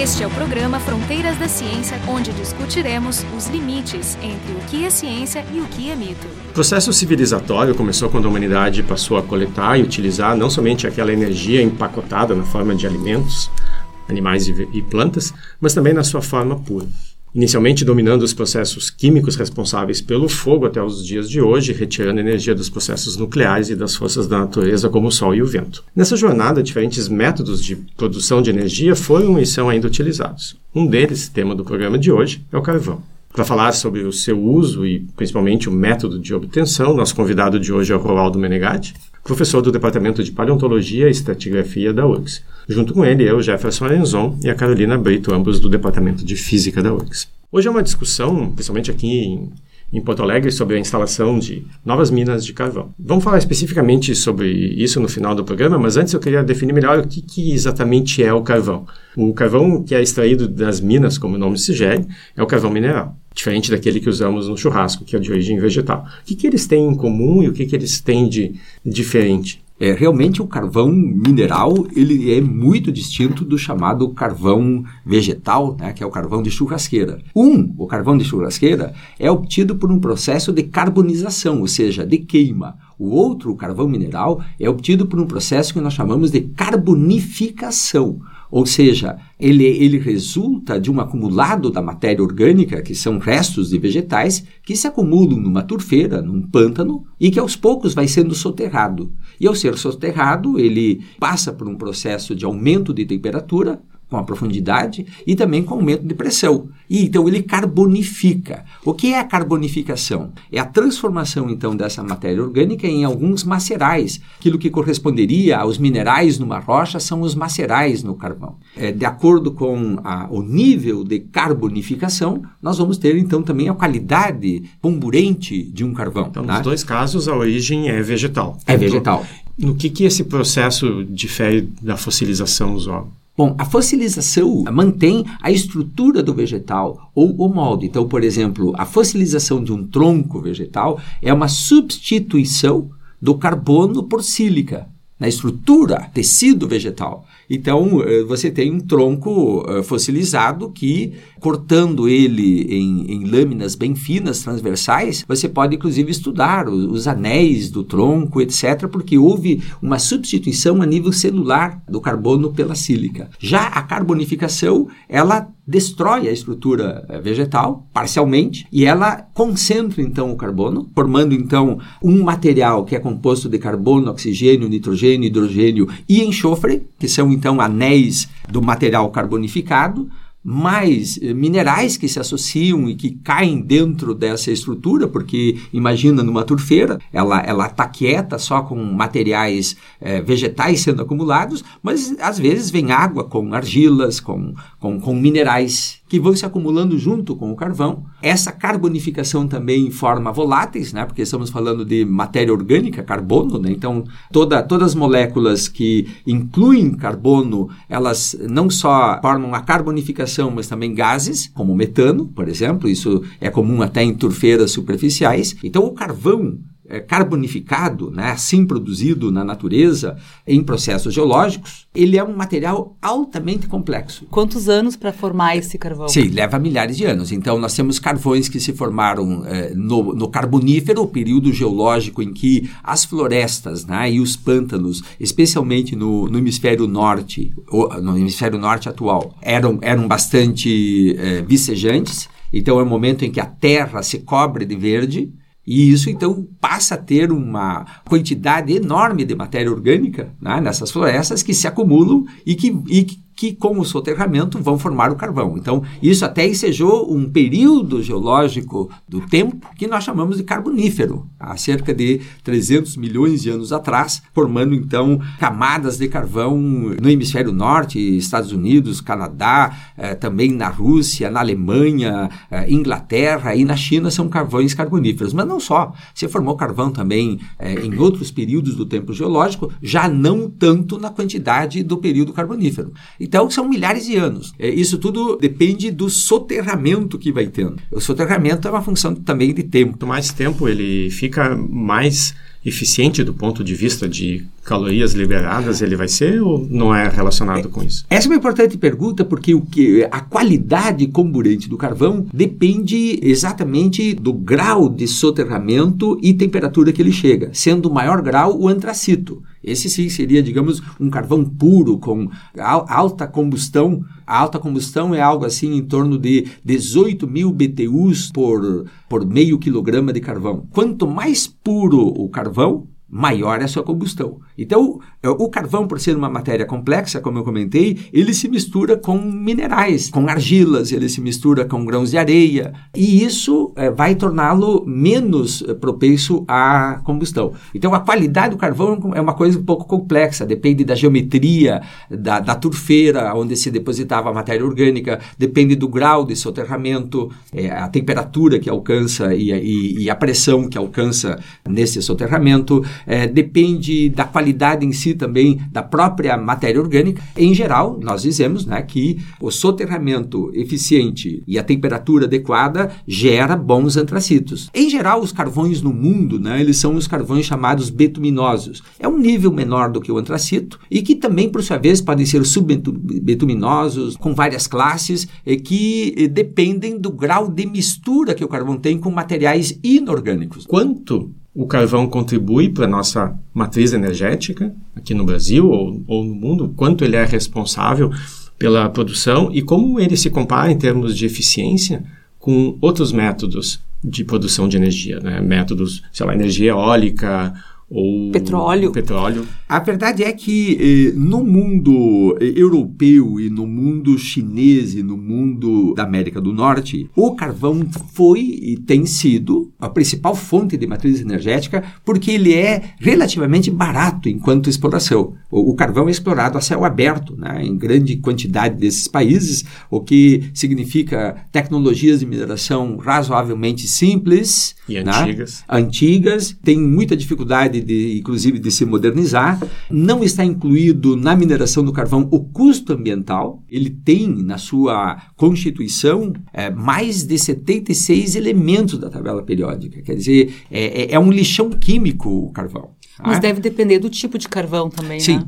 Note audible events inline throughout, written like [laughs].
Este é o programa Fronteiras da Ciência, onde discutiremos os limites entre o que é ciência e o que é mito. O processo civilizatório começou quando a humanidade passou a coletar e utilizar não somente aquela energia empacotada na forma de alimentos, animais e plantas, mas também na sua forma pura inicialmente dominando os processos químicos responsáveis pelo fogo até os dias de hoje, retirando energia dos processos nucleares e das forças da natureza como o sol e o vento. Nessa jornada, diferentes métodos de produção de energia foram e são ainda utilizados. Um deles, tema do programa de hoje, é o carvão. Para falar sobre o seu uso e principalmente o método de obtenção, nosso convidado de hoje é o Roaldo Menegatti, professor do Departamento de Paleontologia e Estratigrafia da URGS. Junto com ele, eu, Jefferson Arenzon e a Carolina Brito, ambos do Departamento de Física da URGS. Hoje é uma discussão, principalmente aqui em, em Porto Alegre, sobre a instalação de novas minas de carvão. Vamos falar especificamente sobre isso no final do programa, mas antes eu queria definir melhor o que, que exatamente é o carvão. O carvão que é extraído das minas, como o nome sugere, é o carvão mineral diferente daquele que usamos no churrasco, que é de origem vegetal. O que, que eles têm em comum e o que, que eles têm de diferente? É, realmente o carvão mineral ele é muito distinto do chamado carvão vegetal, né, que é o carvão de churrasqueira. Um, o carvão de churrasqueira, é obtido por um processo de carbonização, ou seja, de queima. O outro, o carvão mineral, é obtido por um processo que nós chamamos de carbonificação. Ou seja, ele, ele resulta de um acumulado da matéria orgânica, que são restos de vegetais, que se acumulam numa turfeira, num pântano, e que aos poucos vai sendo soterrado. E ao ser soterrado, ele passa por um processo de aumento de temperatura, com a profundidade e também com aumento de pressão. E então ele carbonifica. O que é a carbonificação? É a transformação então dessa matéria orgânica em alguns macerais. Aquilo que corresponderia aos minerais numa rocha são os macerais no carvão. É, de acordo com a, o nível de carbonificação, nós vamos ter então também a qualidade pomburente de um carvão. Então, tá? nos dois casos, a origem é vegetal. É vegetal. No que, que esse processo difere da fossilização usual? Bom, a fossilização mantém a estrutura do vegetal ou o molde. Então, por exemplo, a fossilização de um tronco vegetal é uma substituição do carbono por sílica na estrutura, tecido vegetal. Então, eh, você tem um tronco eh, fossilizado que, cortando ele em, em, lâminas bem finas, transversais, você pode inclusive estudar os, os, anéis do tronco, etc., porque houve uma substituição a nível celular do carbono pela sílica. Já a carbonificação, ela destrói a estrutura eh, vegetal parcialmente e ela concentra então o carbono, formando então um material que é composto de carbono, oxigênio, nitrogênio, hidrogênio e enxofre, que são então anéis do material carbonificado, mais eh, minerais que se associam e que caem dentro dessa estrutura, porque imagina numa turfeira, ela ela está quieta só com materiais eh, vegetais sendo acumulados, mas às vezes vem água com argilas, com, com, com minerais que vão se acumulando junto com o carvão. Essa carbonificação também forma voláteis, né? porque estamos falando de matéria orgânica, carbono, né? então toda, todas as moléculas que incluem carbono, elas não só formam a carbonificação, mas também gases, como metano, por exemplo, isso é comum até em turfeiras superficiais. Então o carvão carbonificado, né, assim produzido na natureza em processos geológicos, ele é um material altamente complexo. Quantos anos para formar esse carvão? Sim, leva milhares de anos. Então, nós temos carvões que se formaram é, no, no, Carbonífero, o período geológico em que as florestas né, e os pântanos, especialmente no, no hemisfério norte, no hemisfério norte atual, eram, eram bastante é, vicejantes. Então, é o momento em que a terra se cobre de verde e isso, então, passa a ter uma quantidade enorme de matéria orgânica né, nessas florestas que se acumulam e que, e que, com o soterramento, vão formar o carvão. Então, isso até ensejou um período geológico do tempo que nós chamamos de carbonífero, há cerca de 300 milhões de anos atrás, formando, então, camadas de carvão no hemisfério norte, Estados Unidos, Canadá, eh, também na Rússia, na Alemanha, eh, Inglaterra e na China são carvões carboníferos. Mas não só, se formou carvão também eh, em outros períodos do tempo geológico, já não tanto na quantidade do período carbonífero. Então, são milhares de anos. É, isso tudo depende do soterramento que vai tendo. O soterramento é uma função também de tempo. Quanto mais tempo ele fica, mais eficiente do ponto de vista de calorias liberadas ele vai ser ou não é relacionado com isso? Essa é uma importante pergunta porque o que a qualidade comburente do carvão depende exatamente do grau de soterramento e temperatura que ele chega, sendo o maior grau o antracito. Esse sim seria, digamos, um carvão puro com alta combustão. A alta combustão é algo assim em torno de 18 mil BTUs por, por meio quilograma de carvão. Quanto mais puro o carvão, maior é a sua combustão. Então, é, o carvão, por ser uma matéria complexa, como eu comentei, ele se mistura com minerais, com argilas, ele se mistura com grãos de areia, e isso é, vai torná-lo menos é, propenso à combustão. Então, a qualidade do carvão é uma coisa um pouco complexa, depende da geometria, da, da turfeira onde se depositava a matéria orgânica, depende do grau de soterramento, é, a temperatura que alcança e, e, e, a pressão que alcança nesse soterramento, é, depende da qualidade em si também da própria matéria orgânica. Em geral, nós dizemos né, que o soterramento eficiente e a temperatura adequada gera bons antracitos. Em geral, os carvões no mundo, né, eles são os carvões chamados betuminosos. É um nível menor do que o antracito e que também, por sua vez, podem ser subbetuminosos, com várias classes, e que eh, dependem do grau de mistura que o carvão tem com materiais inorgânicos. Quanto o carvão contribui para a nossa matriz energética aqui no Brasil ou, ou no mundo, quanto ele é responsável pela produção e como ele se compara em termos de eficiência com outros métodos de produção de energia, né? métodos, sei lá, energia eólica ou petróleo. petróleo. A verdade é que eh, no mundo eh, europeu e no mundo chinês e no mundo da América do Norte, o carvão foi e tem sido a principal fonte de matriz energética porque ele é relativamente barato enquanto exploração. O, o carvão é explorado a céu aberto, né, em grande quantidade desses países, o que significa tecnologias de mineração razoavelmente simples e né, antigas. Antigas, tem muita dificuldade de, inclusive, de se modernizar. Não está incluído na mineração do carvão o custo ambiental. Ele tem na sua constituição é, mais de 76 elementos da tabela periódica. Quer dizer, é, é, é um lixão químico o carvão. Mas tá? deve depender do tipo de carvão também, Sim. né?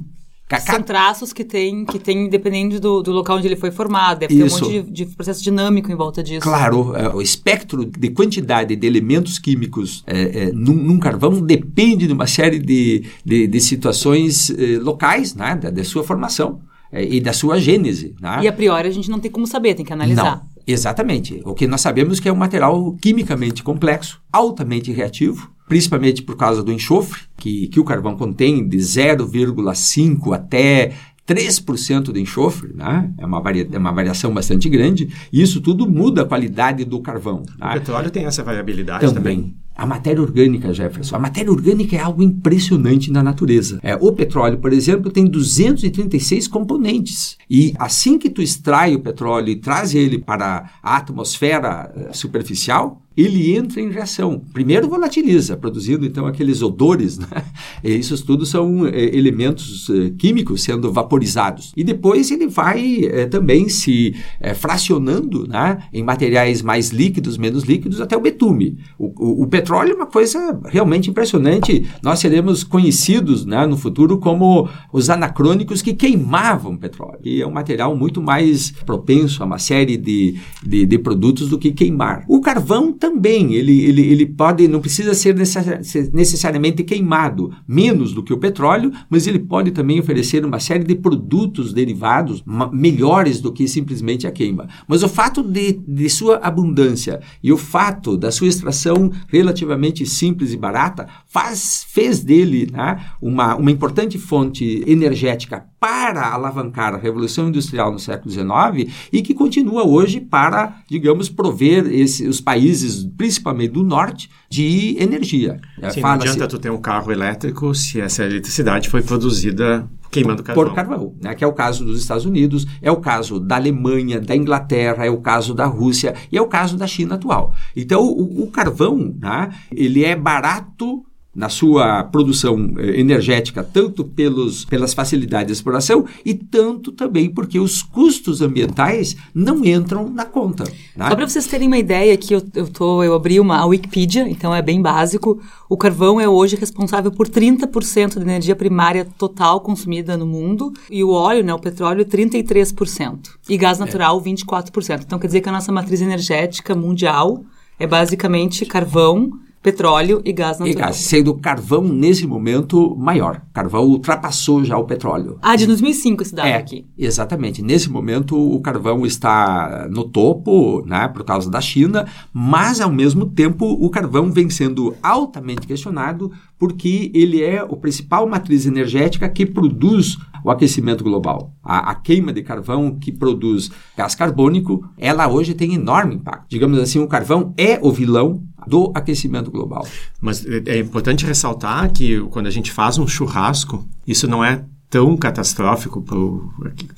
São traços que tem, que tem dependendo do, do local onde ele foi formado. Deve Isso. ter um monte de, de, processo dinâmico em volta disso. Claro, é, o espectro de quantidade de elementos químicos é, é, num, num, carvão depende de uma série de, de, de situações é, locais, né, da, da sua formação é, e da sua gênese. Né? E a priori a gente não tem como saber, tem que analisar. Não, exatamente. O que nós sabemos é que é um material quimicamente complexo, altamente reativo, principalmente por causa do enxofre, que, que o carvão contém de 0,5 até 3% de enxofre, né? é, uma varia, é uma variação bastante grande, e isso tudo muda a qualidade do carvão. O né? petróleo tem essa variabilidade também. também. A matéria orgânica, Jefferson. A matéria orgânica é algo impressionante na natureza. É, o petróleo, por exemplo, tem 236 componentes. E assim que tu extrai o petróleo e traz ele para a atmosfera eh, superficial, ele entra em reação. Primeiro volatiliza, produzindo então aqueles odores, né? [laughs] Isso tudo são é, elementos é, químicos sendo vaporizados. E depois ele vai é, também se fracionando né? em materiais mais líquidos, menos líquidos, até o betume. O, o, o, petróleo é uma coisa realmente impressionante. Nós seremos conhecidos né, no futuro como os anacrônicos que queimavam petróleo. E é um material muito mais propenso a uma série de, de, de produtos do que queimar. O carvão também, ele, ele, ele pode, não precisa ser necessariamente queimado, menos do que o petróleo, mas ele pode também oferecer uma série de produtos derivados melhores do que simplesmente a queima. Mas o fato de, de sua abundância e o fato da sua extração relativamente simples e barata faz, fez dele né, uma, uma importante fonte energética para alavancar a Revolução Industrial no século XIX e que continua hoje para, digamos, prover esse, os países, principalmente do Norte, de energia. Sim, não adianta tu ter um carro elétrico se essa eletricidade foi produzida queimando carvão. Por carvão, né? que é o caso dos Estados Unidos, é o caso da Alemanha, da Inglaterra, é o caso da Rússia e é o caso da China atual. Então, o, o carvão, né? ele é barato na sua produção eh, energética, tanto pelos, pelas facilidades de exploração e tanto também porque os custos ambientais não entram na conta. Né? Só para vocês terem uma ideia, aqui eu, eu, tô, eu abri uma a Wikipedia, então é bem básico. O carvão é hoje responsável por 30% da energia primária total consumida no mundo e o óleo, né, o petróleo, 33%. E gás natural, é. 24%. Então quer dizer que a nossa matriz energética mundial é basicamente carvão, petróleo e gás natural. E gás, sendo carvão nesse momento maior. Carvão ultrapassou já o petróleo. Ah, de 2005 esse dado é, aqui. Exatamente. Nesse momento o carvão está no topo, né, por causa da China, mas ao mesmo tempo o carvão vem sendo altamente questionado porque ele é o principal matriz energética que produz o aquecimento global. A, a, queima de carvão que produz gás carbônico, ela hoje tem enorme impacto. Digamos assim, o carvão é o vilão do aquecimento global. Mas é, é importante ressaltar que quando a gente faz um churrasco, isso não é tão catastrófico para o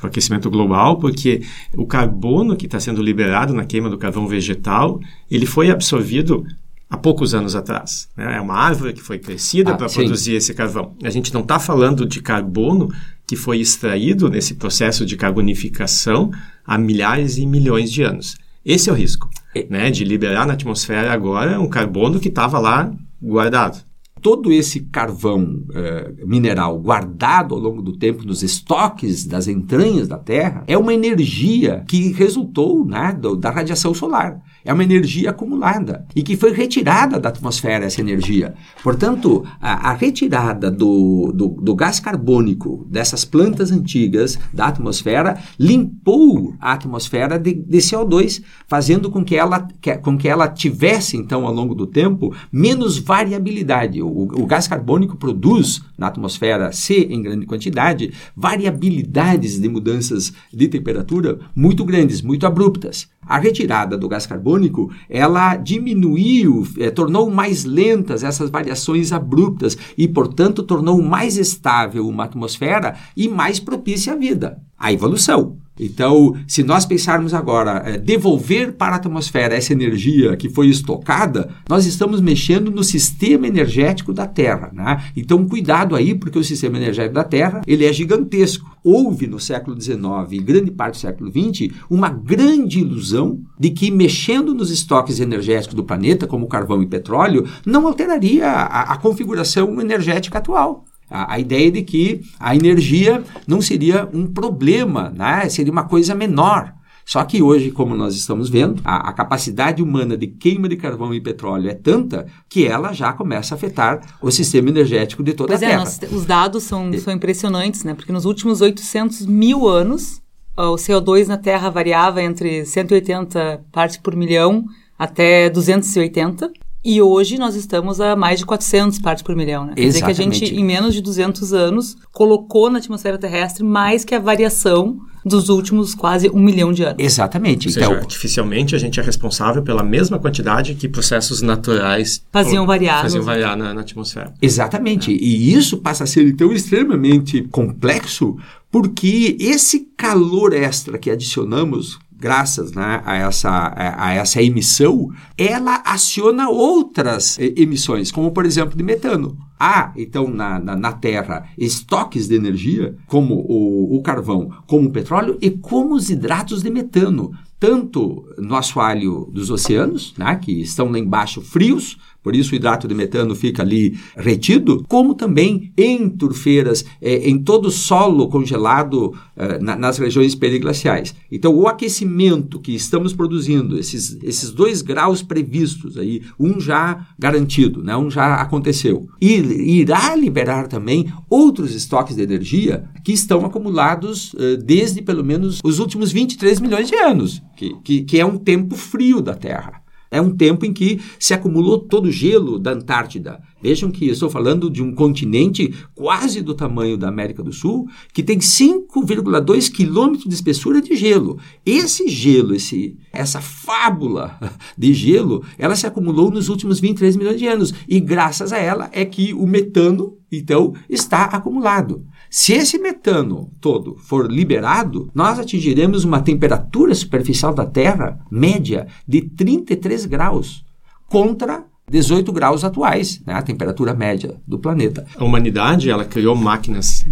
aquecimento global, porque o carbono que está sendo liberado na queima do carvão vegetal, ele foi absorvido há poucos anos atrás. Né? É uma árvore que foi crescida ah, para produzir esse carvão. A gente não está falando de carbono que foi extraído nesse processo de carbonificação há milhares e milhões de anos. Esse é o risco. Né, de liberar na atmosfera agora um carbono que estava lá guardado todo esse carvão eh, mineral guardado ao longo do tempo nos estoques das entranhas da Terra é uma energia que resultou né, do, da radiação solar. É uma energia acumulada e que foi retirada da atmosfera essa energia. Portanto, a, a retirada do, do, do, gás carbônico dessas plantas antigas da atmosfera limpou a atmosfera de, de CO2, fazendo com que, ela, que, com que ela tivesse, então, ao longo do tempo, menos variabilidade. O, o gás carbônico produz na atmosfera, se em grande quantidade, variabilidades de mudanças de temperatura muito grandes, muito abruptas. A retirada do gás carbônico, ela diminuiu, é, tornou mais lentas essas variações abruptas e, portanto, tornou mais estável uma atmosfera e mais propícia à vida, à evolução. Então, se nós pensarmos agora é, devolver para a atmosfera essa energia que foi estocada, nós estamos mexendo no sistema energético da Terra. Né? Então, cuidado aí, porque o sistema energético da Terra ele é gigantesco. Houve no século XIX e grande parte do século XX uma grande ilusão de que mexendo nos estoques energéticos do planeta, como carvão e petróleo, não alteraria a, a configuração energética atual. A, a, ideia de que a energia não seria um problema, né? seria uma coisa menor. Só que hoje, como nós estamos vendo, a, a, capacidade humana de queima de carvão e petróleo é tanta que ela já começa a afetar o sistema energético de toda pois a é, Terra. Nós, os dados são, são impressionantes, né? Porque nos últimos 800 mil anos, o CO2 na Terra variava entre 180 partes por milhão até 280. E hoje nós estamos a mais de 400 partes por milhão, né? Quer dizer que a gente, em menos de 200 anos, colocou na atmosfera terrestre mais que a variação dos últimos quase um milhão de anos. Exatamente. Ou seja, então, artificialmente a gente é responsável pela mesma quantidade que processos naturais faziam variar, faziam variar na, na atmosfera. Exatamente. É. E isso passa a ser então extremamente complexo porque esse calor extra que adicionamos graças né, a, essa, a, essa emissão, ela aciona outras eh, emissões, como por exemplo de metano. Há, então, na, na, na Terra, estoques de energia, como o, o carvão, como o petróleo e como os hidratos de metano, tanto no assoalho dos oceanos, né, que estão lá embaixo frios, por isso o hidrato de metano fica ali retido, como também em turfeiras, é, em todo solo congelado é, na, nas regiões periglaciais. Então, o aquecimento que estamos produzindo, esses, esses dois graus previstos aí, um já garantido, né, um já aconteceu, e irá liberar também outros estoques de energia que estão acumulados é, desde pelo menos os últimos 23 milhões de anos, que, que, que é um tempo frio da Terra. É um tempo em que se acumulou todo o gelo da Antártida. Vejam que estou falando de um continente quase do tamanho da América do Sul, que tem 5,2 quilômetros de espessura de gelo. Esse gelo, esse, essa fábula de gelo, ela se acumulou nos últimos 23 milhões de anos. E graças a ela é que o metano, então, está acumulado. Se esse metano todo for liberado, nós atingiremos uma temperatura superficial da Terra média de 33 graus contra 18 graus atuais, né, a temperatura média do planeta. A humanidade ela criou máquinas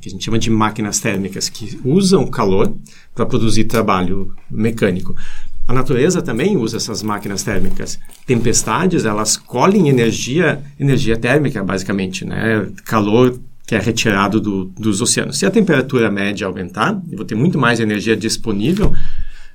que a gente chama de máquinas térmicas que usam calor para produzir trabalho mecânico. A natureza também usa essas máquinas térmicas. Tempestades, elas colhem energia, energia térmica, basicamente, né? Calor que é retirado do, dos oceanos. Se a temperatura média aumentar, eu vou ter muito mais energia disponível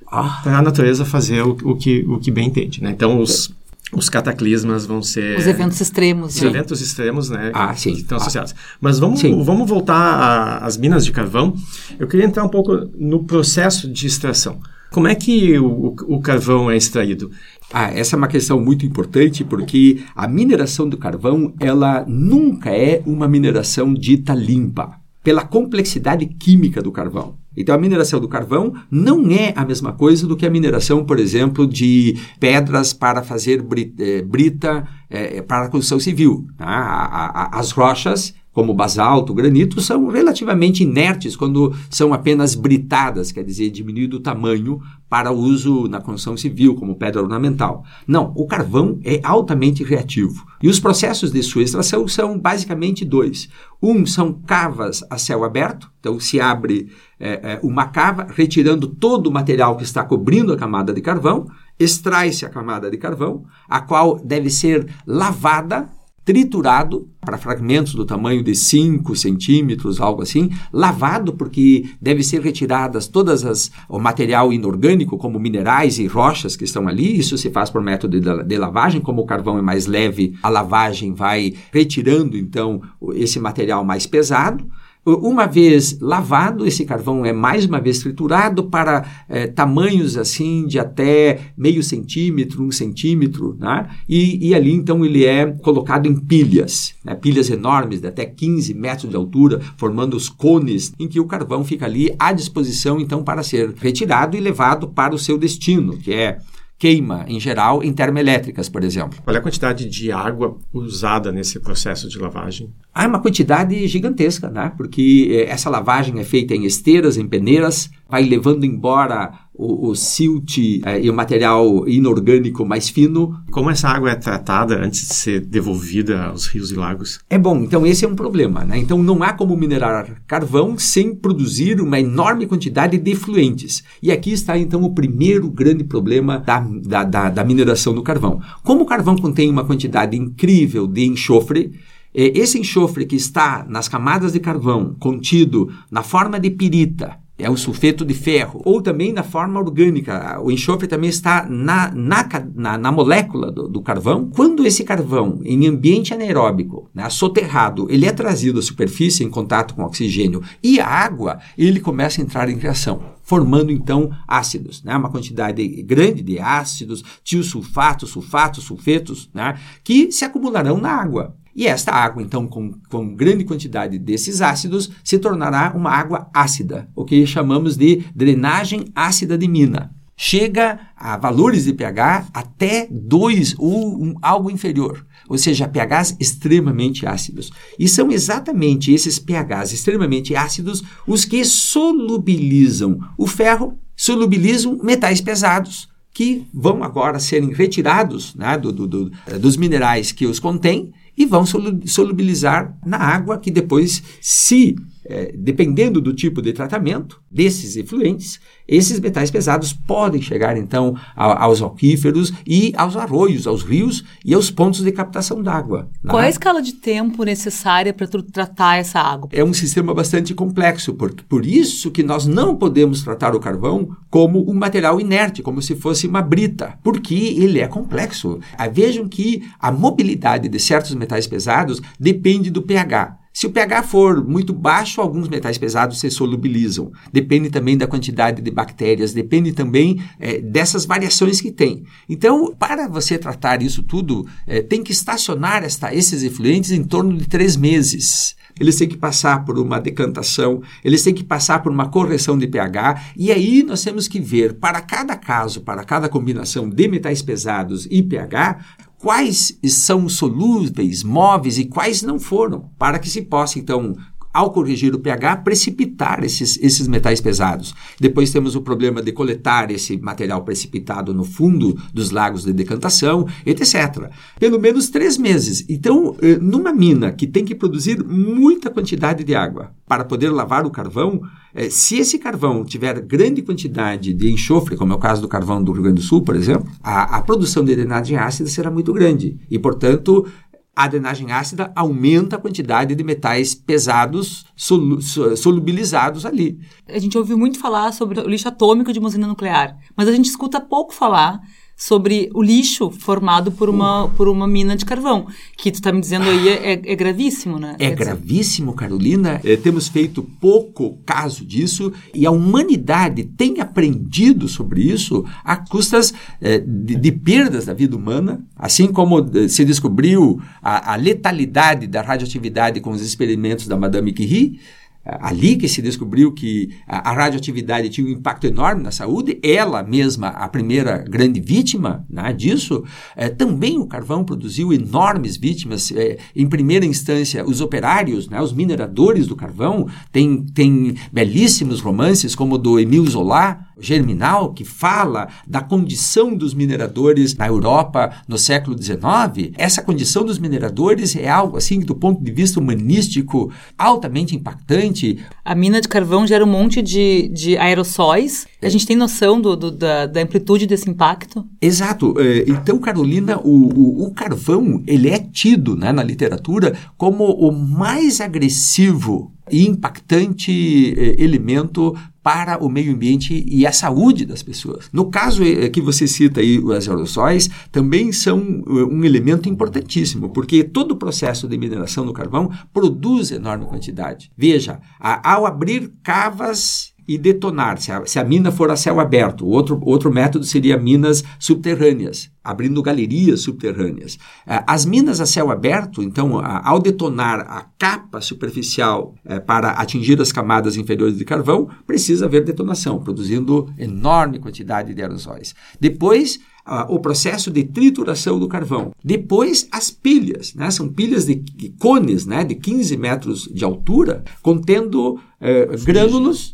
ah. para a natureza fazer o, o, que, o que bem entende. Né? Então, os, os cataclismas vão ser... Os eventos extremos. Os né? eventos extremos, né? Ah, sim. Que estão associados. Ah. Mas vamos, vamos voltar às minas de carvão. Eu queria entrar um pouco no processo de extração. Como é que o, o carvão é extraído? Ah, essa é uma questão muito importante porque a mineração do carvão ela nunca é uma mineração dita limpa pela complexidade química do carvão. Então, a mineração do carvão não é a mesma coisa do que a mineração, por exemplo, de pedras para fazer eh, brita, é, para a construção civil. Tá? As rochas como basalto, granito, são relativamente inertes quando são apenas britadas, quer dizer, diminuído o tamanho para uso na construção civil, como pedra ornamental. Não, o carvão é altamente reativo. E os processos de sua extração são basicamente dois. Um são cavas a céu aberto, então se abre é, é, uma cava, retirando todo o material que está cobrindo a camada de carvão, extrai-se a camada de carvão, a qual deve ser lavada triturado para fragmentos do tamanho de 5 centímetros, algo assim, lavado porque deve ser retiradas todas as o material inorgânico como minerais e rochas que estão ali. Isso se faz por método de, de lavagem, como o carvão é mais leve, a lavagem vai retirando então esse material mais pesado. Uma vez lavado, esse carvão é mais uma vez triturado para é, tamanhos assim de até meio centímetro, um centímetro, né? e, e ali então ele é colocado em pilhas, né? pilhas enormes de até 15 metros de altura, formando os cones em que o carvão fica ali à disposição então para ser retirado e levado para o seu destino, que é queima, em geral, em termoelétricas, por exemplo. Qual é a quantidade de água usada nesse processo de lavagem? Há uma quantidade gigantesca, né? Porque eh, essa lavagem é feita em esteiras, em peneiras, vai levando embora o, o silt é, e o material inorgânico mais fino. Como essa água é tratada antes de ser devolvida aos rios e lagos? É bom, então esse é um problema. Né? Então não há como minerar carvão sem produzir uma enorme quantidade de efluentes. E aqui está então o primeiro grande problema da, da, da, da mineração do carvão. Como o carvão contém uma quantidade incrível de enxofre, é, esse enxofre que está nas camadas de carvão contido na forma de pirita é o sulfeto de ferro, ou também na forma orgânica. O enxofre também está na, na, na, na molécula do, do, carvão. Quando esse carvão, em ambiente anaeróbico, né, soterrado, ele é trazido à superfície em contato com oxigênio e a água, ele começa a entrar em reação, formando então ácidos, né, uma quantidade grande de ácidos, tiosulfatos, sulfatos, sulfetos, né, que se acumularão na água. E esta água, então, com, com grande quantidade desses ácidos, se tornará uma água ácida, o que chamamos de drenagem ácida de mina. Chega a valores de pH até 2 ou um, algo inferior, ou seja, pHs extremamente ácidos. E são exatamente esses pHs extremamente ácidos os que solubilizam o ferro, solubilizam metais pesados, que vão agora serem retirados né, do, do, do, dos minerais que os contêm e vão solubilizar na água que depois, se é, dependendo do tipo de tratamento desses efluentes, esses metais pesados podem chegar então a, aos aquíferos e aos arroios, aos rios e aos pontos de captação d'água. Qual é a escala de tempo necessária para tratar essa água? É um sistema bastante complexo, por, por isso que nós não podemos tratar o carvão como um material inerte, como se fosse uma brita, porque ele é complexo. Ah, vejam que a mobilidade de certos metais pesados depende do pH. Se o pH for muito baixo, alguns metais pesados se solubilizam. Depende também da quantidade de bactérias, depende também é, dessas variações que tem. Então, para você tratar isso tudo, é, tem que estacionar esta, esses efluentes em torno de três meses eles têm que passar por uma decantação, eles têm que passar por uma correção de pH, e aí nós temos que ver para cada caso, para cada combinação de metais pesados e pH, quais são solúveis, móveis e quais não foram, para que se possa então ao corrigir o pH, precipitar esses, esses metais pesados. Depois temos o problema de coletar esse material precipitado no fundo dos lagos de decantação, etc. Pelo menos três meses. Então, eh, numa mina que tem que produzir muita quantidade de água para poder lavar o carvão, eh, se esse carvão tiver grande quantidade de enxofre, como é o caso do carvão do Rio Grande do Sul, por exemplo, a, a produção de drenagem ácida será muito grande. E, portanto, a drenagem ácida aumenta a quantidade de metais pesados solu solubilizados ali. A gente ouviu muito falar sobre o lixo atômico de uma usina nuclear, mas a gente escuta pouco falar sobre o lixo formado por uma, por uma mina de carvão, que tu está me dizendo aí é, é, gravíssimo, né? É gravíssimo, Carolina. É, temos feito pouco caso disso e a humanidade tem aprendido sobre isso a custas é, de, de, perdas da vida humana, assim como é, se descobriu a, a letalidade da radioatividade com os experimentos da Madame Curie, ali que se descobriu que a, radioatividade tinha um impacto enorme na saúde, ela mesma, a primeira grande vítima né, disso, é, também o carvão produziu enormes vítimas. É, em primeira instância, os operários, né, os mineradores do carvão, tem, tem belíssimos romances como o do Emile Zola, Germinal, que fala da condição dos mineradores na Europa no século XIX, essa condição dos mineradores é algo assim do ponto de vista humanístico altamente impactante. A mina de carvão gera um monte de, de aerossóis. A gente tem noção do, do da, da, amplitude desse impacto? Exato. É, então, Carolina, o, o, o carvão ele é tido né, na literatura como o mais agressivo e impactante eh, elemento para o meio ambiente e a saúde das pessoas. No caso eh, que você cita aí, os aerossóis também são eh, um elemento importantíssimo, porque todo o processo de mineração do carvão produz enorme quantidade. Veja, ao abrir cavas e detonar, se a, se a mina for a céu aberto. Outro, outro método seria minas subterrâneas, abrindo galerias subterrâneas. Eh, as minas a céu aberto, então, ao detonar a capa superficial eh, para atingir as camadas inferiores de carvão, precisa haver detonação, produzindo enorme quantidade de aerosóis. Depois, o processo de trituração do carvão. Depois, as pilhas, né? são pilhas de, de cones né? de 15 metros de altura, contendo eh, grânulos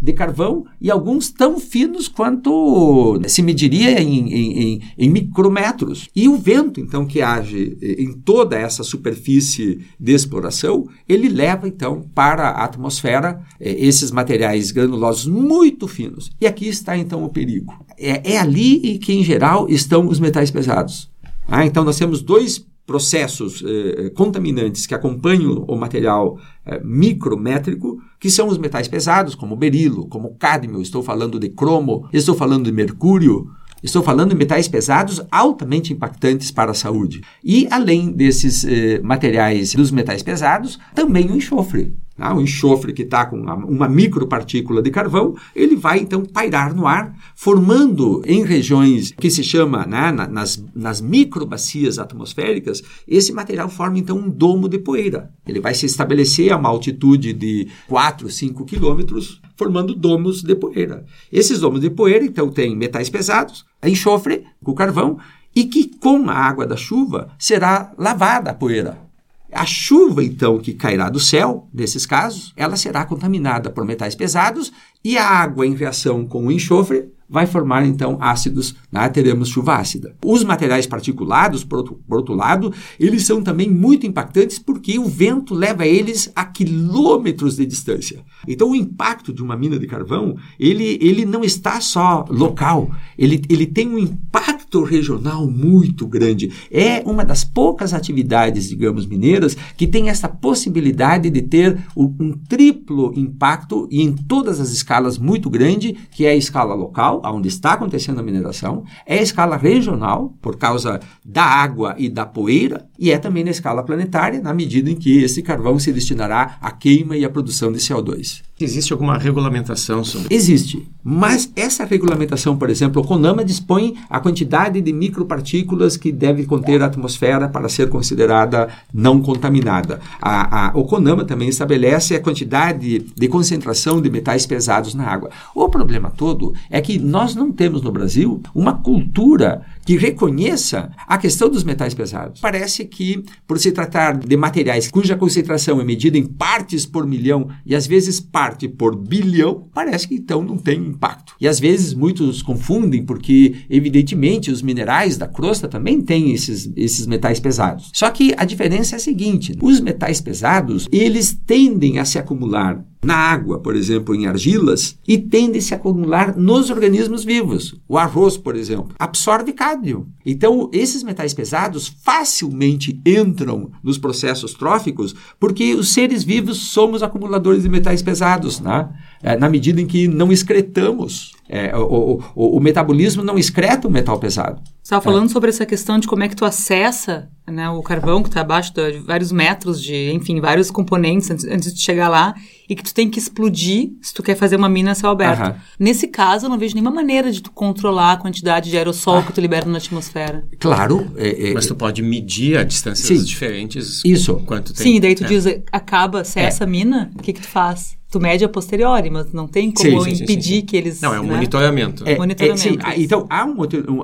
de carvão e alguns tão finos quanto se mediria em, em, em, micrometros. E o vento, então, que age em toda essa superfície de exploração, ele leva, então, para a atmosfera eh, esses materiais granulosos muito finos. E aqui está, então, o perigo. É, é ali que, em geral, estão os metais pesados. Ah, então, nós temos dois processos eh, eh, contaminantes que acompanham o material eh, micrométrico, que são os metais pesados, como berilo, como cádmio, estou falando de cromo, estou falando de mercúrio, estou falando de metais pesados altamente impactantes para a saúde. E além desses eh, materiais dos metais pesados, também o enxofre. Ah, o enxofre que está com uma, uma micropartícula de carvão, ele vai então pairar no ar, formando em regiões que se chama, né, nas, nas microbacias atmosféricas, esse material forma então um domo de poeira. Ele vai se estabelecer a uma altitude de 4, 5 quilômetros, formando domos de poeira. Esses domos de poeira, então, têm metais pesados, enxofre, com carvão, e que com a água da chuva será lavada a poeira. A chuva, então, que cairá do céu, nesses casos, ela será contaminada por metais pesados e a água em reação com o enxofre vai formar então ácidos, né? teremos chuva ácida. Os materiais particulados, por outro, por outro, lado, eles são também muito impactantes porque o vento leva eles a quilômetros de distância. Então o impacto de uma mina de carvão, ele, ele não está só local, ele, ele tem um impacto regional muito grande. É uma das poucas atividades, digamos, mineiras que tem essa possibilidade de ter um triplo impacto e em todas as escalas muito grande, que é a escala local, onde está acontecendo a mineração, é a escala regional, por causa da água e da poeira, e é também na escala planetária, na medida em que esse carvão se destinará à queima e à produção de CO2. Existe alguma regulamentação sobre Existe. Mas essa regulamentação, por exemplo, o CONAMA dispõe a quantidade de micropartículas que deve conter a atmosfera para ser considerada não contaminada. A, a, o CONAMA também estabelece a quantidade de concentração de metais pesados na água. O problema todo é que nós não temos no Brasil uma cultura que reconheça a questão dos metais pesados. Parece que, por se tratar de materiais cuja concentração é medida em partes por milhão e às vezes parte por bilhão, parece que então não tem impacto. E às vezes muitos confundem porque, evidentemente, os minerais da crosta também têm esses, esses metais pesados. Só que a diferença é a seguinte: os metais pesados eles tendem a se acumular na água, por exemplo, em argilas, e tendem a se acumular nos organismos vivos. O arroz, por exemplo, absorve cádmio. Então, esses metais pesados facilmente entram nos processos tróficos porque os seres vivos somos acumuladores de metais pesados, né? É, na medida em que não excretamos. É, o, o, o, metabolismo não excreta o metal pesado. Você estava falando é. sobre essa questão de como é que tu acessa né, o carvão que está abaixo de vários metros de, enfim, vários componentes antes, antes, de chegar lá e que tu tem que explodir se tu quer fazer uma mina a céu aberto. Uhum. Nesse caso, eu não vejo nenhuma maneira de tu controlar a quantidade de aerossol ah. que tu libera na atmosfera. Claro. É, é, Mas tu pode medir a distâncias sim, diferentes. Isso. Quanto tem. Sim, e daí tu é. diz, acaba, cessa a mina, o que que tu faz? tu mede a posteriori, mas não tem como sim, sim, impedir sim, que eles. Não, é um né? monitoramento. É, monitoramento. É, sim, então, há um,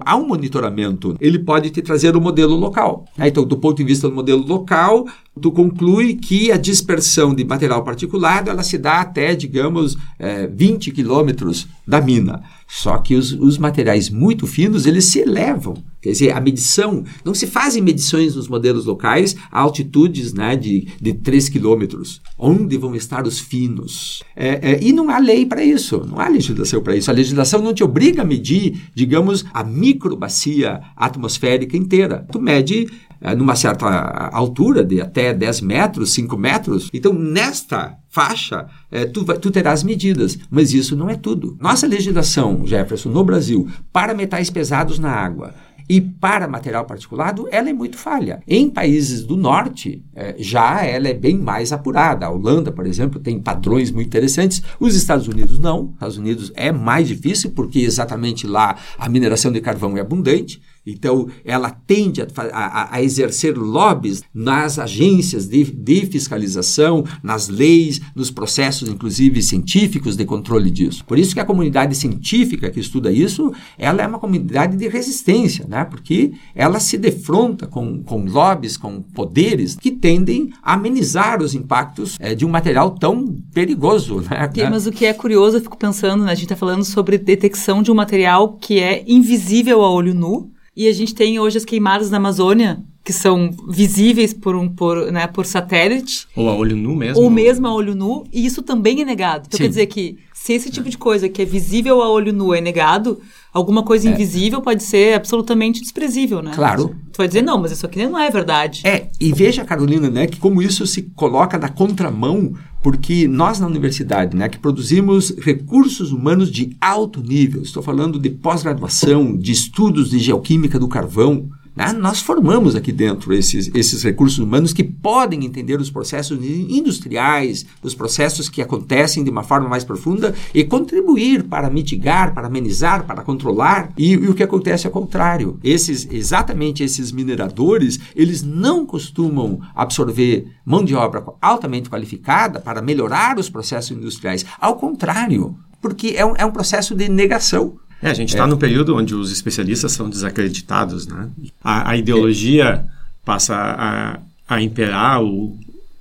há um monitoramento. Ele pode te trazer o modelo local. Então, do ponto de vista do modelo local, tu conclui que a dispersão de material particulado ela se dá até, digamos, é, 20 quilômetros da mina. Só que os, os, materiais muito finos, eles se elevam. Quer dizer, a medição, não se fazem medições nos modelos locais a altitudes né, de, de 3 quilômetros. Onde vão estar os finos? É, é, e não há lei para isso, não há legislação para isso. A legislação não te obriga a medir, digamos, a microbacia atmosférica inteira. Tu mede numa certa altura, de até 10 metros, 5 metros. Então, nesta faixa, é, tu, tu terás medidas. Mas isso não é tudo. Nossa legislação, Jefferson, no Brasil, para metais pesados na água, e para material particulado, ela é muito falha. Em países do norte, é, já ela é bem mais apurada. A Holanda, por exemplo, tem padrões muito interessantes. Os Estados Unidos não. Os Estados Unidos é mais difícil porque exatamente lá a mineração de carvão é abundante. Então, ela tende a, a, a, exercer lobbies nas agências de, de, fiscalização, nas leis, nos processos, inclusive, científicos de controle disso. Por isso que a comunidade científica que estuda isso, ela é uma comunidade de resistência, né? porque ela se defronta com, com lobbies, com poderes que tendem a amenizar os impactos é, de um material tão perigoso. Né? Sim, mas o que é curioso, eu fico pensando, né? a gente está falando sobre detecção de um material que é invisível a olho nu, e a gente tem hoje as queimadas na Amazônia, que são visíveis por um por, né, por satélite. Ou a olho nu mesmo. Ou mesmo a olho nu, e isso também é negado. Então Sim. quer dizer que se esse tipo de coisa que é visível a olho nu é negado, alguma coisa é. invisível pode ser absolutamente desprezível, né? Claro. Tu vai dizer, não, mas isso aqui não é verdade. É, e veja, Carolina, né, que como isso se coloca na contramão porque nós na universidade, né, que produzimos recursos humanos de alto nível, estou falando de pós-graduação, de estudos de geoquímica do carvão, né? Nós formamos aqui dentro esses, esses recursos humanos que podem entender os processos industriais, os processos que acontecem de uma forma mais profunda e contribuir para mitigar, para amenizar, para controlar. E, e o que acontece é o contrário. Esses, exatamente esses mineradores, eles não costumam absorver mão de obra altamente qualificada para melhorar os processos industriais. Ao contrário, porque é um, é um processo de negação. É, a gente está é. no período onde os especialistas são desacreditados, né? A, a ideologia é. passa a, a imperar o,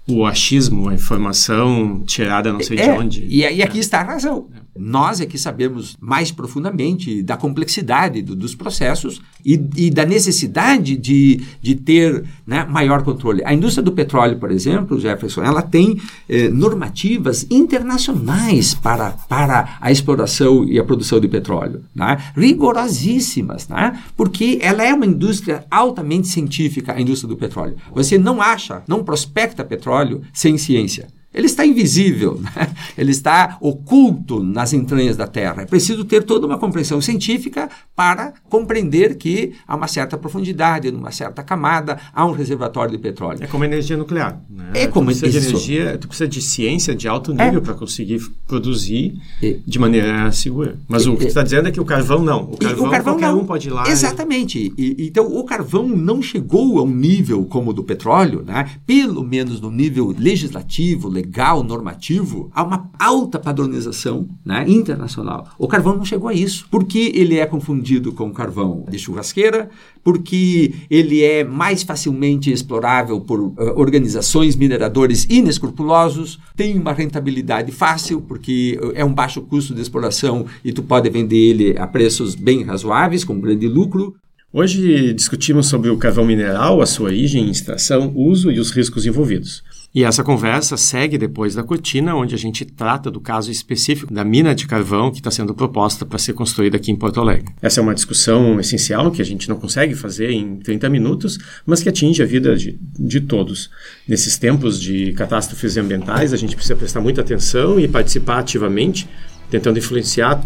o achismo, a informação tirada não sei é, de onde. E, e aqui está a razão. Nós é que sabemos mais profundamente da complexidade do, dos processos e, e, da necessidade de, de ter né, maior controle. A indústria do petróleo, por exemplo, Jefferson, ela tem eh, normativas internacionais para, para a exploração e a produção de petróleo, né? rigorosíssimas, né? porque ela é uma indústria altamente científica, a indústria do petróleo. Você não acha, não prospecta petróleo sem ciência. Ele está invisível, [laughs] né? ele está oculto nas entranhas da Terra. É preciso ter toda uma compreensão científica para compreender que há uma certa profundidade, numa certa camada, há um reservatório de petróleo. É como energia nuclear. Né? É como tu precisa de energia, tu precisa de ciência de alto nível é. para conseguir produzir é. de maneira segura. Mas é. o que tu está dizendo é que o carvão não. O carvão, o carvão qualquer não. um pode ir lá. Exatamente. E... E, então o carvão não chegou a um nível como o do petróleo, né? pelo menos no nível legislativo, legal legal, normativo, há uma alta padronização né, internacional. O carvão não chegou a isso. Porque ele é confundido com carvão de churrasqueira, porque ele é mais facilmente explorável por uh, organizações mineradores inescrupulosos, tem uma rentabilidade fácil, porque é um baixo custo de exploração e tu pode vender ele a preços bem razoáveis, com grande lucro. Hoje discutimos sobre o carvão mineral, a sua origem, extração, uso e os riscos envolvidos. E essa conversa segue depois da cortina, onde a gente trata do caso específico da mina de carvão que está sendo proposta para ser construída aqui em Porto Alegre. Essa é uma discussão essencial que a gente não consegue fazer em 30 minutos, mas que atinge a vida de, de todos. Nesses tempos de catástrofes ambientais, a gente precisa prestar muita atenção e participar ativamente, tentando influenciar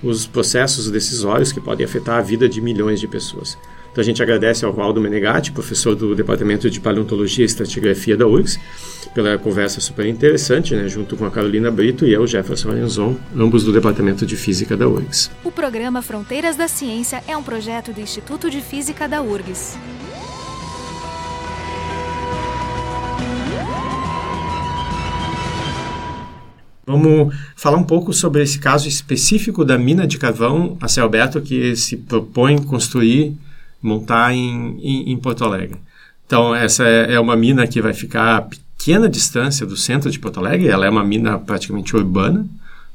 os processos decisórios que podem afetar a vida de milhões de pessoas. Então a gente agradece ao Valdo Menegatti, professor do Departamento de Paleontologia e Estratigrafia da URGS, pela conversa super interessante, né, junto com a Carolina Brito e eu, Jefferson Arenzon, ambos do Departamento de Física da URGS. O programa Fronteiras da Ciência é um projeto do Instituto de Física da URGS. Vamos falar um pouco sobre esse caso específico da mina de carvão a céu aberto que se propõe construir, montar em, em, em Porto Alegre. Então, essa é, é uma mina que vai ficar a pequena distância do centro de Porto Alegre, ela é uma mina praticamente urbana,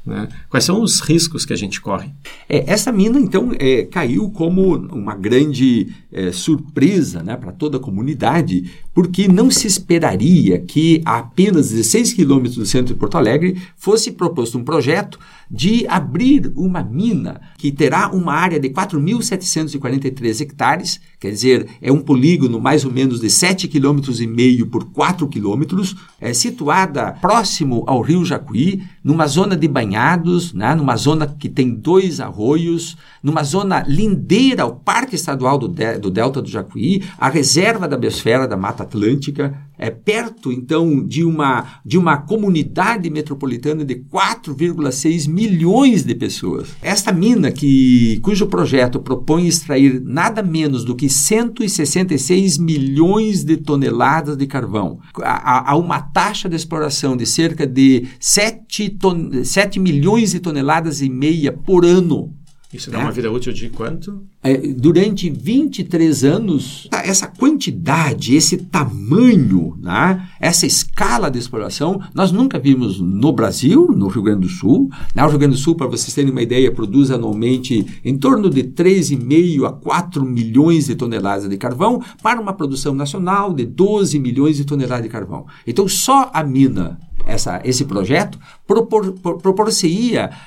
né? Quais são os riscos que a gente corre? É, essa mina, então, é, caiu como uma grande é, surpresa né, para toda a comunidade, porque não se esperaria que a apenas 16 quilômetros do centro de Porto Alegre fosse proposto um projeto de abrir uma mina que terá uma área de 4.743 hectares, quer dizer, é um polígono mais ou menos de 7,5 km por 4 quilômetros, é, situada próximo ao rio Jacuí, numa zona de banhados, né, numa zona que tem dois arroios, numa zona lindeira ao Parque Estadual do, de, do Delta do Jacuí, a reserva da biosfera da Mata Atlântica, é perto então de uma de uma comunidade metropolitana de 4,6 milhões de pessoas. Esta mina que cujo projeto propõe extrair nada menos do que 166 milhões de toneladas de carvão a, a uma taxa de exploração de cerca de 7, ton 7 milhões de toneladas e meia por ano isso dá uma vida útil de quanto? É, durante 23 anos, essa quantidade, esse tamanho, né, essa escala de exploração, nós nunca vimos no Brasil, no Rio Grande do Sul. Né? O Rio Grande do Sul, para vocês terem uma ideia, produz anualmente em torno de 3,5 a 4 milhões de toneladas de carvão, para uma produção nacional de 12 milhões de toneladas de carvão. Então, só a mina essa, esse projeto propor, propor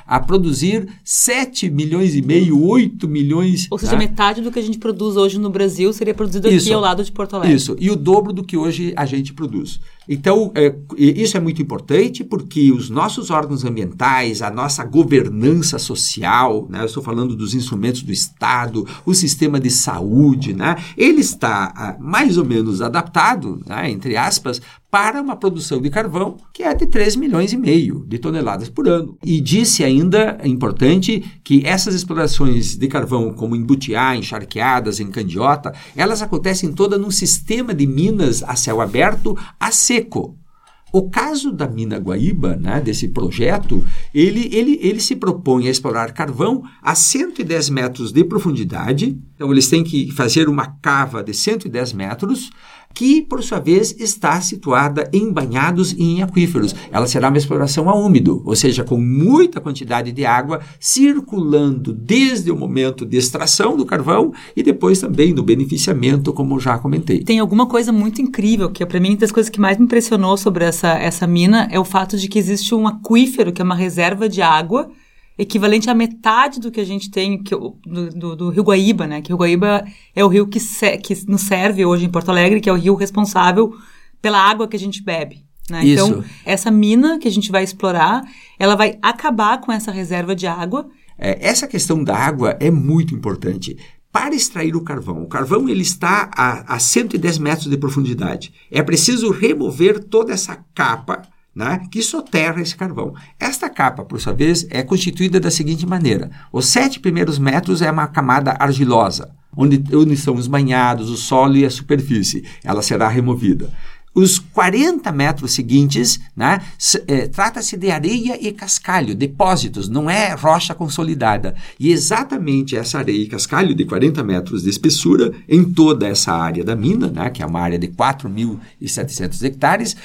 a produzir 7 milhões e meio, 8 milhões. Ou seja, tá? metade do que a gente produz hoje no Brasil seria produzido isso, aqui ao lado de Porto Alegre. Isso, e o dobro do que hoje a gente produz. Então, é, isso é muito importante porque os nossos órgãos ambientais, a nossa governança social, né, eu estou falando dos instrumentos do Estado, o sistema de saúde, né, ele está ah, mais ou menos adaptado, né, entre aspas, para uma produção de carvão que é de 3 milhões e meio de toneladas por ano. E disse ainda, é importante, que essas explorações de carvão, como em Butiá, em Charqueadas, em Candiota, elas acontecem toda num sistema de minas a céu aberto a seco. O caso da mina Guaíba, né, desse projeto, ele, ele, ele se propõe a explorar carvão a 110 metros de profundidade. Então, eles têm que fazer uma cava de 110 metros que, por sua vez, está situada em banhados e em aquíferos. Ela será uma exploração a úmido, ou seja, com muita quantidade de água circulando desde o momento de extração do carvão e depois também do beneficiamento, como já comentei. Tem alguma coisa muito incrível, que é para mim uma das coisas que mais me impressionou sobre essa, essa mina é o fato de que existe um aquífero, que é uma reserva de água, equivalente à metade do que a gente tem que, do, do, do, Rio Guaíba, né? Que o Guaíba é o rio que, se, que nos serve hoje em Porto Alegre, que é o rio responsável pela água que a gente bebe. Né? Então, essa mina que a gente vai explorar, ela vai acabar com essa reserva de água. É, essa questão da água é muito importante. Para extrair o carvão, o carvão ele está a, a 110 metros de profundidade. É preciso remover toda essa capa né, que soterra esse carvão. Esta capa, por sua vez, é constituída da seguinte maneira: os sete primeiros metros é uma camada argilosa, onde, onde estão os banhados, o solo e a superfície. Ela será removida. Os 40 metros seguintes, né, é, trata-se de areia e cascalho, depósitos, não é rocha consolidada. E exatamente essa areia e cascalho de 40 metros de espessura em toda essa área da mina, né, que é uma área de 4.700 hectares,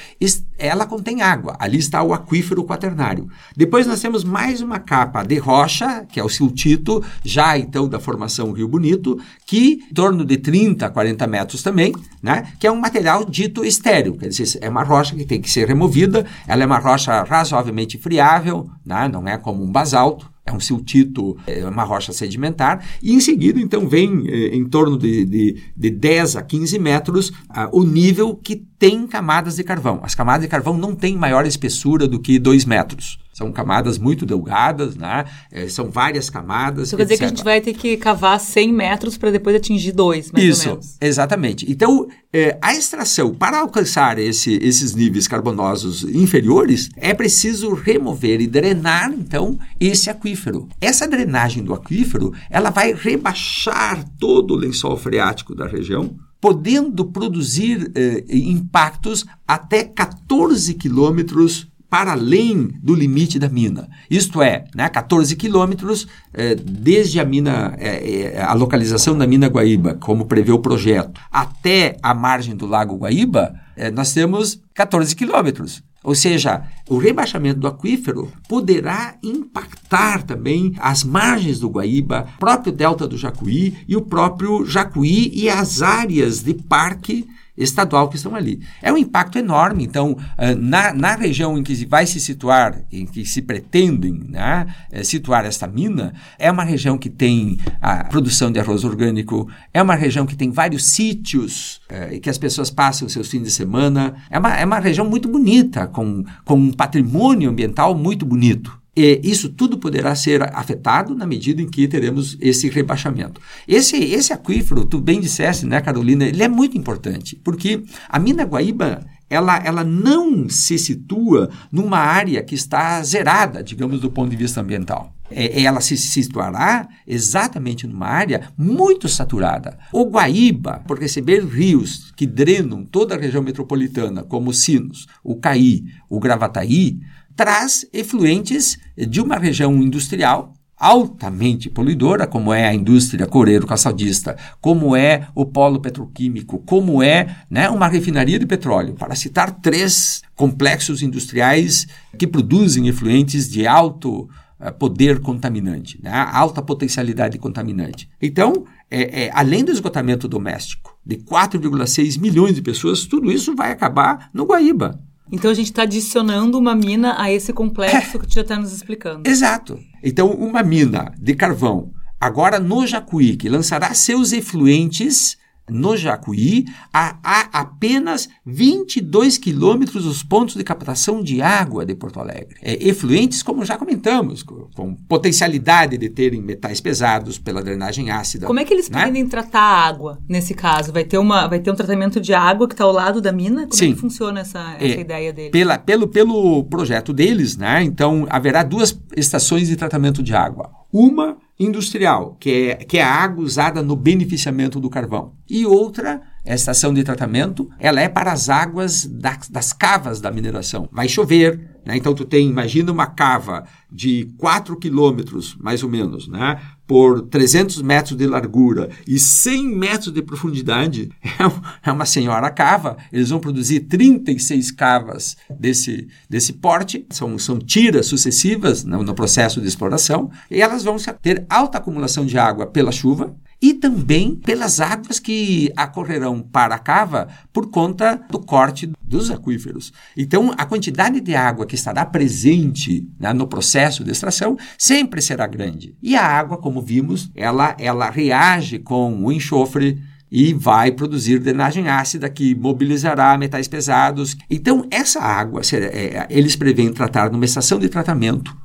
ela contém água. Ali está o aquífero quaternário. Depois nós temos mais uma capa de rocha, que é o siltito, já então da formação Rio Bonito, que em torno de 30 a 40 metros também, né, que é um material dito estéreo quer dizer, é uma rocha que tem que ser removida, ela é uma rocha razoavelmente friável, né? não é como um basalto, é um siltito, é uma rocha sedimentar, e em seguida, então, vem eh, em torno de, de, de 10 a 15 metros ah, o nível que tem camadas de carvão. As camadas de carvão não têm maior espessura do que 2 metros. São camadas muito delgadas, né? É, são várias camadas. Isso quer dizer que a gente vai ter que cavar 100 metros para depois atingir 2, mais Isso, ou menos. exatamente. Então, é, a extração, para alcançar esse, esses níveis carbonosos inferiores, é preciso remover e drenar, então, esse aquífero. Essa drenagem do aquífero, ela vai rebaixar todo o lençol freático da região, podendo produzir eh, impactos até 14 quilômetros para além do limite da mina. Isto é, né, 14 quilômetros eh, desde a mina, eh, a localização da mina Guaíba, como prevê o projeto, até a margem do lago Guaíba, nós temos 14 quilômetros. Ou seja, o rebaixamento do aquífero poderá impactar também as margens do Guaíba, próprio delta do Jacuí e o próprio Jacuí e as áreas de parque estadual que estão ali. É um impacto enorme. Então, ah, na, na região em que vai se situar, em que se pretendem né, eh, situar esta mina, é uma região que tem a produção de arroz orgânico, é uma região que tem vários sítios é, que as pessoas passam seus fins de semana. É uma, é uma região muito bonita, com, com um patrimônio ambiental muito bonito. Isso tudo poderá ser afetado na medida em que teremos esse rebaixamento. Esse, esse aquífero, tu bem disseste, né, Carolina, ele é muito importante, porque a mina Guaíba ela, ela não se situa numa área que está zerada, digamos, do ponto de vista ambiental. É, ela se situará exatamente numa área muito saturada. O Guaíba, por receber rios que drenam toda a região metropolitana, como o Sinos, o Caí, o Gravataí, traz efluentes de uma região industrial altamente poluidora, como é a indústria coreiro-caçadista, como é o polo petroquímico, como é né, uma refinaria de petróleo, para citar três complexos industriais que produzem efluentes de alto uh, poder contaminante, né, alta potencialidade contaminante. Então, é, é, além do esgotamento doméstico de 4,6 milhões de pessoas, tudo isso vai acabar no Guaíba. Então a gente está adicionando uma mina a esse complexo é. que tu já está nos explicando. Exato. Então, uma mina de carvão, agora no Jacuí, que lançará seus efluentes no Jacuí, há, há apenas 22 quilômetros dos pontos de captação de água de Porto Alegre. É, efluentes, como já comentamos, com, com, potencialidade de terem metais pesados pela drenagem ácida. Como é que eles né? pretendem tratar a água nesse caso? Vai ter, uma, vai ter um tratamento de água que está ao lado da mina? Como Sim. é que funciona essa, essa é, ideia deles? Pela, pelo, pelo projeto deles, né? então haverá duas estações de tratamento de água. Uma industrial, que é, que é a água usada no beneficiamento do carvão. E outra, a estação de tratamento, ela é para as águas da, das cavas da mineração. Vai chover, né? então tu tem, imagina uma cava de 4 quilômetros, mais ou menos, né? Por 300 metros de largura e 100 metros de profundidade, é, é uma senhora cava. Eles vão produzir 36 cavas desse, desse porte, são, são tiras sucessivas no, no processo de exploração, e elas vão ter alta acumulação de água pela chuva, e também pelas águas que acorrerão para a cava por conta do corte dos aquíferos. Então, a quantidade de água que estará presente né, no processo de extração sempre será grande. E a água, como vimos, ela, ela reage com o enxofre e vai produzir drenagem ácida que mobilizará metais pesados. Então, essa água, é, eles prevêem tratar numa estação de tratamento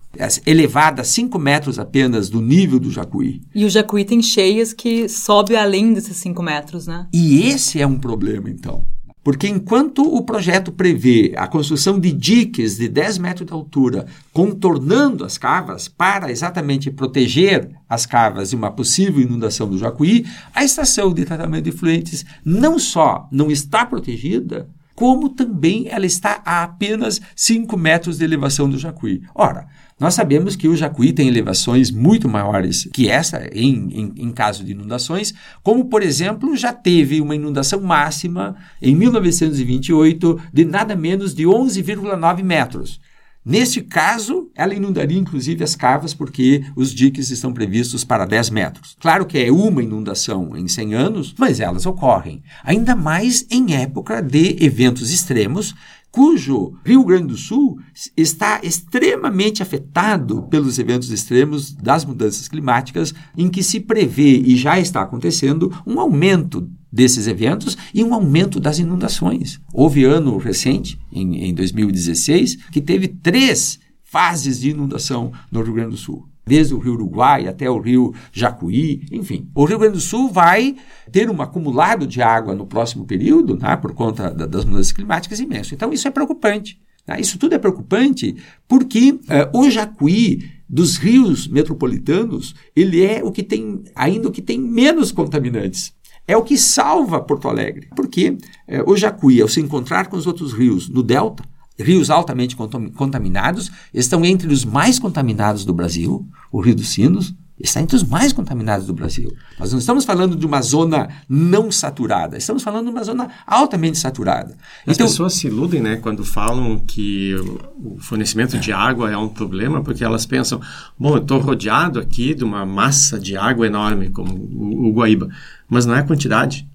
elevada 5 metros apenas do nível do Jacuí. E o Jacuí tem cheias que sobe além desses 5 metros, né? E esse é um problema, então. Porque enquanto o projeto prevê a construção de diques de 10 metros de altura, contornando as cavas para exatamente proteger as cavas de uma possível inundação do Jacuí, a estação de tratamento de efluentes não só não está protegida, como também ela está a apenas 5 metros de elevação do Jacuí. Ora, nós sabemos que o Jacuí tem elevações muito maiores que essa em, em, em, caso de inundações, como, por exemplo, já teve uma inundação máxima em 1928 de nada menos de 11,9 metros. Neste caso, ela inundaria inclusive as cavas, porque os diques estão previstos para 10 metros. Claro que é uma inundação em 100 anos, mas elas ocorrem. Ainda mais em época de eventos extremos, cujo Rio Grande do Sul está extremamente afetado pelos eventos extremos das mudanças climáticas, em que se prevê e já está acontecendo um aumento desses eventos e um aumento das inundações. Houve ano recente, em, em 2016, que teve três fases de inundação no Rio Grande do Sul desde o Rio Uruguai até o Rio Jacuí, enfim. O Rio Grande do Sul vai ter um acumulado de água no próximo período, né, por conta da, das mudanças climáticas imenso. Então isso é preocupante. Né? Isso tudo é preocupante porque uh, o Jacuí dos rios metropolitanos, ele é o que tem ainda o que tem menos contaminantes é o que salva Porto Alegre. Porque é, o Jacuí, ao se encontrar com os outros rios no delta, rios altamente contaminados, estão entre os mais contaminados do Brasil, o Rio dos Sinos, está entre os mais contaminados do Brasil. Nós não estamos falando de uma zona não saturada, estamos falando de uma zona altamente saturada. As então, pessoas se iludem né, quando falam que o fornecimento de água é um problema, porque elas pensam, bom, eu estou rodeado aqui de uma massa de água enorme, como o, o Guaíba, mas não é a quantidade.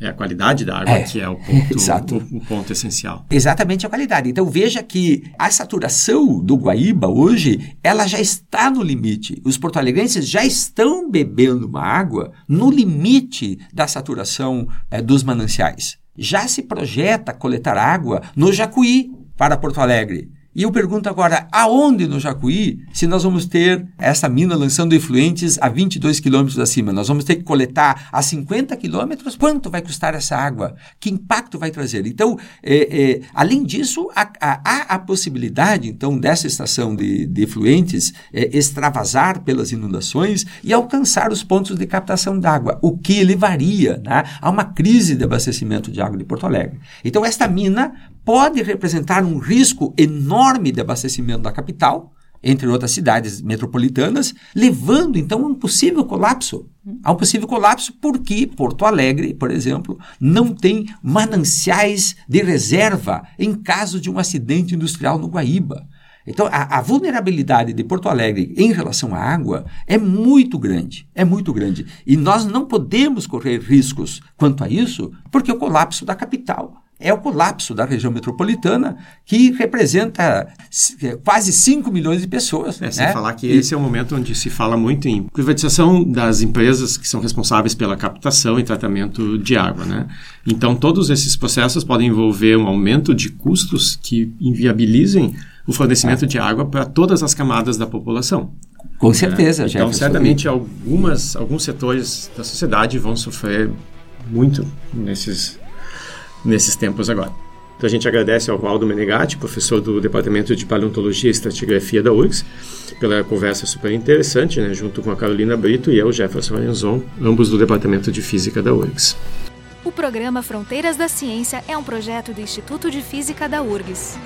É a qualidade da água é, que é o [laughs] ponto, o, o ponto essencial. Exatamente a qualidade. Então veja que a saturação do Guaíba hoje, ela já está no limite. Os porto-alegrenses já estão bebendo uma água no limite da saturação é, dos mananciais. Já se projeta coletar água no Jacuí para Porto Alegre. E eu pergunto agora, aonde no Jacuí, se nós vamos ter essa mina lançando efluentes a 22 quilômetros acima? Nós vamos ter que coletar a 50 quilômetros? Quanto vai custar essa água? Que impacto vai trazer? Então, é, é, além disso, há, há, a possibilidade, então, dessa estação de, de efluentes é, extravasar pelas inundações e alcançar os pontos de captação d'água, o que levaria né, a uma crise de abastecimento de água de Porto Alegre. Então, esta mina pode representar um risco enorme de abastecimento da capital, entre outras cidades metropolitanas, levando então a um possível colapso. A um possível colapso porque Porto Alegre, por exemplo, não tem mananciais de reserva em caso de um acidente industrial no Guaíba. Então, a, a, vulnerabilidade de Porto Alegre em relação à água é muito grande, é muito grande. E nós não podemos correr riscos quanto a isso, porque o colapso da capital é o colapso da região metropolitana, que representa é, quase 5 milhões de pessoas. É, sem né? falar que e... esse é o momento onde se fala muito em privatização das empresas que são responsáveis pela captação e tratamento de água. Né? Então, todos esses processos podem envolver um aumento de custos que inviabilizem o fornecimento de água para todas as camadas da população. Com certeza, é. Então, certamente, algumas, alguns setores da sociedade vão sofrer muito nesses nesses tempos agora. Então a gente agradece ao Valdo Menegatti, professor do Departamento de Paleontologia e Estratigrafia da URGS, pela conversa super interessante, né, junto com a Carolina Brito e eu, Jefferson Arenzon, ambos do Departamento de Física da URGS. O programa Fronteiras da Ciência é um projeto do Instituto de Física da URGS.